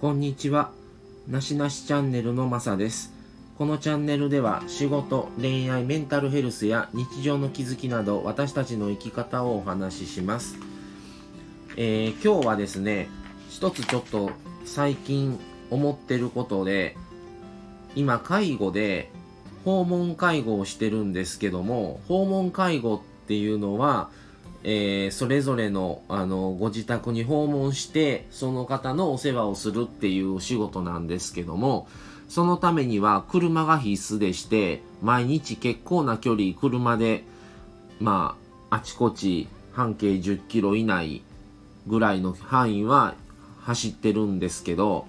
こんにちは。なしなしチャンネルのまさです。このチャンネルでは仕事、恋愛、メンタルヘルスや日常の気づきなど私たちの生き方をお話しします。えー今日はですね、一つちょっと最近思ってることで、今介護で訪問介護をしてるんですけども、訪問介護っていうのは、えーそれぞれのあのご自宅に訪問してその方のお世話をするっていうお仕事なんですけどもそのためには車が必須でして毎日結構な距離車でまああちこち半径10キロ以内ぐらいの範囲は走ってるんですけど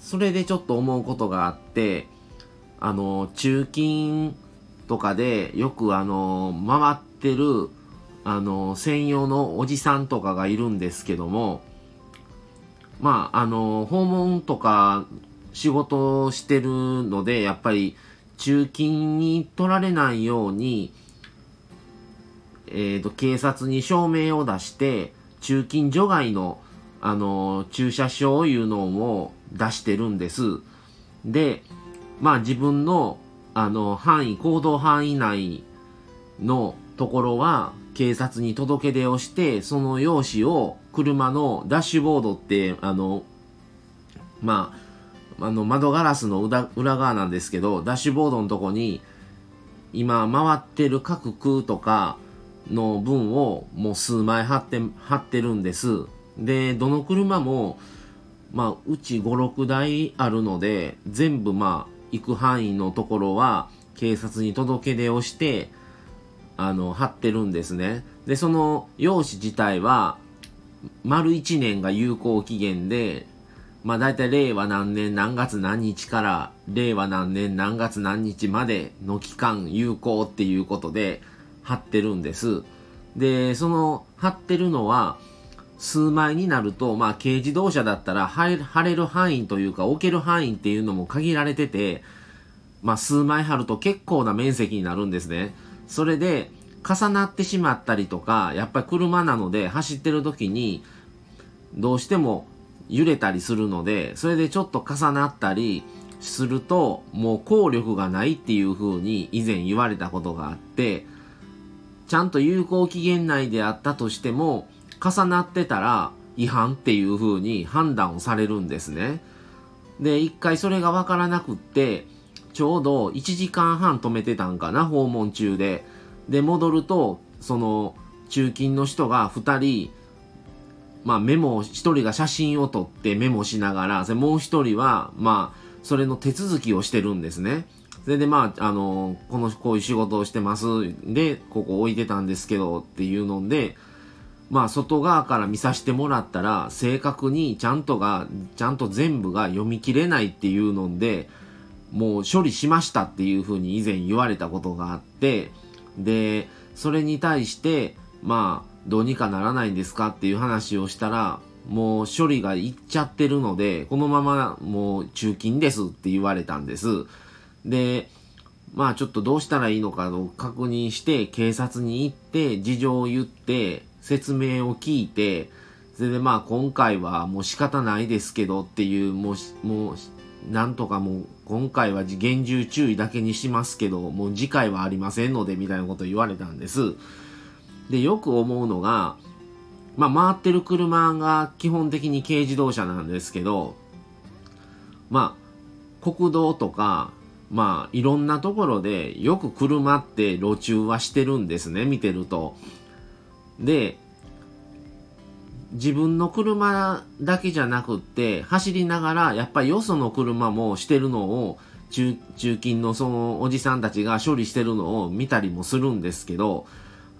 それでちょっと思うことがあってあの中勤とかでよくあの回ってるあの専用のおじさんとかがいるんですけどもまああの訪問とか仕事をしてるのでやっぱり中勤に取られないようにえー、と警察に証明を出して中勤除外のあの駐車場いうのを出してるんです。でまあ自分のあの範囲行動範囲内のところは警察に届け出をしてその用紙を車のダッシュボードってあのまああの窓ガラスの裏裏側なんですけどダッシュボードのとこに今回ってる各区とかの分をもう数枚貼って貼ってるんです。でどの車もまあうち56台あるので全部まあ行く範囲のところは警察に届け出をしてあの貼ってるんですね。でその用紙自体は丸1年が有効期限でまあ大体令和何年何月何日から令和何年何月何日までの期間有効っていうことで貼ってるんです。でその貼ってるのは数枚になると、まあ、軽自動車だったら貼れ貼れる範囲というか置ける範囲っていうのも限られてて、まあ、数枚貼ると結構な面積になるんですね。それで重なってしまったりとかやっぱり車なので走ってる時にどうしても揺れたりするのでそれでちょっと重なったりするともう効力がないっていう風に以前言われたことがあってちゃんと有効期限内であったとしても重なってたら違反っていう風に判断をされるんですね。で、一回それがわからなくって、ちょうど1時間半止めてたんかな、訪問中で。で、戻ると、その、中勤の人が2人、まあメモ、1人が写真を撮ってメモしながら、でもう1人は、まあ、それの手続きをしてるんですね。それでまあ、あの、この、こういう仕事をしてます。で、ここ置いてたんですけどっていうので、まあ外側から見させてもらったら正確にちゃんとがちゃんと全部が読み切れないっていうのでもう処理しましたっていうふうに以前言われたことがあってでそれに対してまあどうにかならないんですかっていう話をしたらもう処理がいっちゃってるのでこのままもう中勤ですって言われたんです。でまあちょっとどうしたらいいのかを確認して警察に行って事情を言って説明を聞いてそれでまあ今回はもう仕方ないですけどっていうもうもうなんとかもう今回は厳重注意だけにしますけどもう次回はありませんのでみたいなこと言われたんです。でよく思うのがまあ回ってる車が基本的に軽自動車なんですけどまあ国道とかまあいろんなところでよく車って路中はしてるんですね見てると。で自分の車だけじゃなくって走りながらやっぱりよその車もしてるのを中中勤のそのおじさんたちが処理してるのを見たりもするんですけど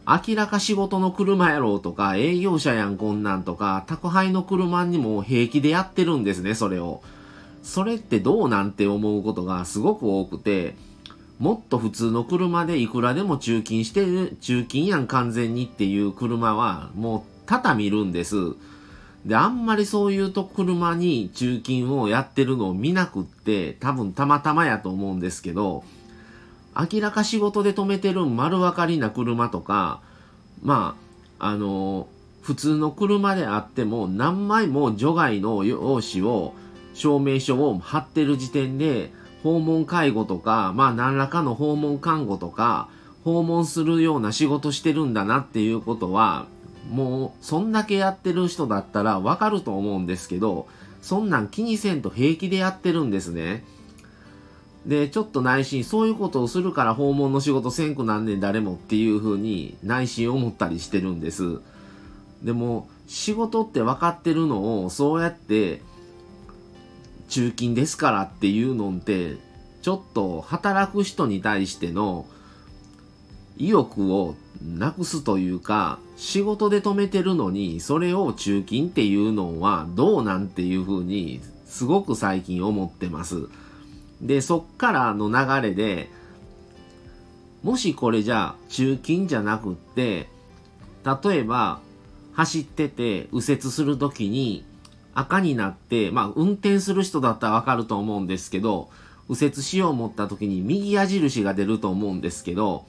明らか仕事の車やろうとか営業車やんこんなんとか宅配の車にも平気でやってるんですねそれを。それってどうなんて思うことがすごく多くてもっと普通の車でいくらでも中勤してる、中勤やん完全にっていう車はもう多々見るんです。で、あんまりそういうと車に中勤をやってるのを見なくって多分たまたまやと思うんですけど、明らか仕事で止めてる丸分かりな車とか、まあ、あの、普通の車であっても何枚も除外の用紙を証明書を貼ってる時点で訪問介護とかまあ何らかの訪問看護とか訪問するような仕事してるんだなっていうことはもうそんだけやってる人だったらわかると思うんですけどそんなん気にせんと平気でやってるんですね。で、ちょっと内心、そういうことをするから訪問の仕事せんくなんねん誰もっていう風に内心思ったりしてるんです。でも、仕事って分かってるのを、そうやって、中勤ですからっていうのって、ちょっと働く人に対しての意欲をなくすというか、仕事で止めてるのに、それを中勤っていうのはどうなんていう風に、すごく最近思ってます。で、そっからの流れで、もしこれじゃ中勤じゃなくって、例えば走ってて右折するときに赤になって、まあ運転する人だったらわかると思うんですけど、右折しよう思った時に右矢印が出ると思うんですけど、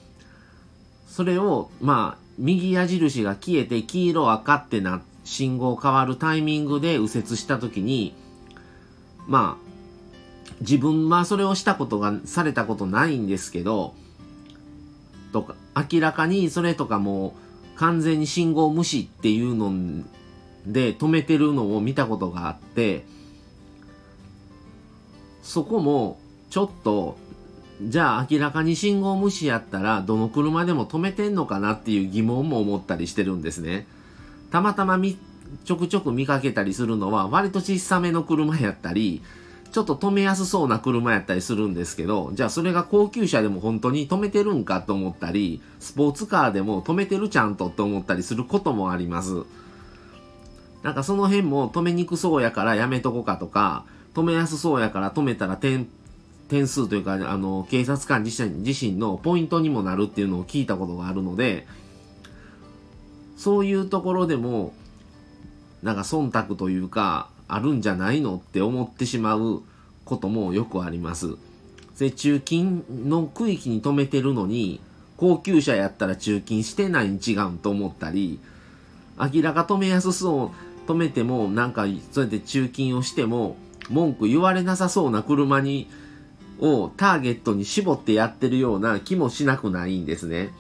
それを、まあ、右矢印が消えて黄色赤ってな、信号変わるタイミングで右折した時に、まあ、自分はそれをしたことがされたことないんですけどとか明らかにそれとかも完全に信号無視っていうので止めてるのを見たことがあってそこもちょっとじゃあ明らかに信号無視やったらどの車でも止めてんのかなっていう疑問も思ったりしてるんですね。たまたまちょくちょく見かけたりするのは割と小さめの車やったりちょっと止めやすそうな車やったりするんですけど、じゃあそれが高級車でも本当に止めてるんかと思ったり、スポーツカーでも止めてるちゃんとって思ったりすることもあります。なんかその辺も止めにくそうやからやめとこかとか、止めやすそうやから止めたら点、点数というか、あの、警察官自身自身のポイントにもなるっていうのを聞いたことがあるので、そういうところでも、なんか忖度というか、あるんじゃないのって思ってしまうこともよくあります。で、中金の区域に止めてるのに、高級車やったら中金してないに違うと思ったり、明らか止めやすそう、止めてもなんかそうやって中金をしても文句言われなさそうな車にをターゲットに絞ってやってるような気もしなくないんですね。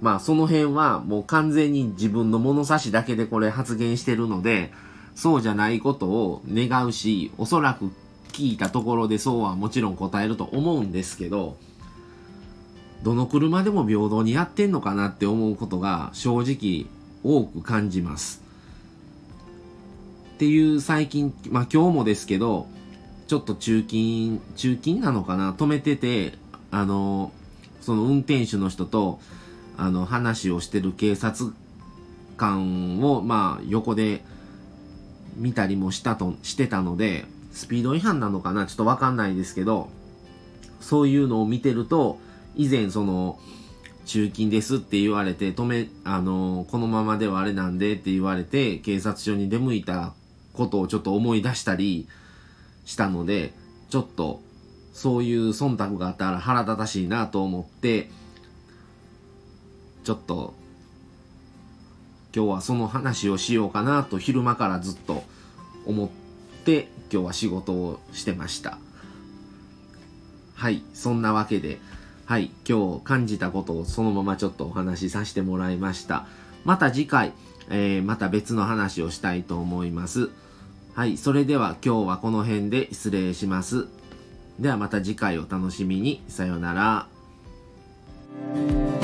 まあその辺はもう完全に自分の物差しだけでこれ発言してるので、そうじゃないことを願うし、おそらく聞いたところでそうはもちろん答えると思うんですけど、どの車でも平等にやってんのかなって思うことが正直多く感じます。っていう最近、まあ今日もですけど、ちょっと中勤、中勤なのかな？止めてて、あの、その運転手の人と、あの、話をしてる警察官を、まあ横で見たりもしたと、してたので、スピード違反なのかな？ちょっとわかんないですけど、そういうのを見てると、以前その、中金ですって言われて、止め、あの、このままではあれなんでって言われて、警察署に出向いたことをちょっと思い出したりしたので、ちょっと、そういう忖度があったら腹立たしいなと思って、ちょっと今日はその話をしようかなと昼間からずっと思って今日は仕事をしてました。はい、そんなわけで、はい、今日感じたことをそのままちょっとお話しさせてもらいました。また次回、えー、また別の話をしたいと思います。はい、それでは今日はこの辺で失礼します。ではまた次回お楽しみに。さようなら。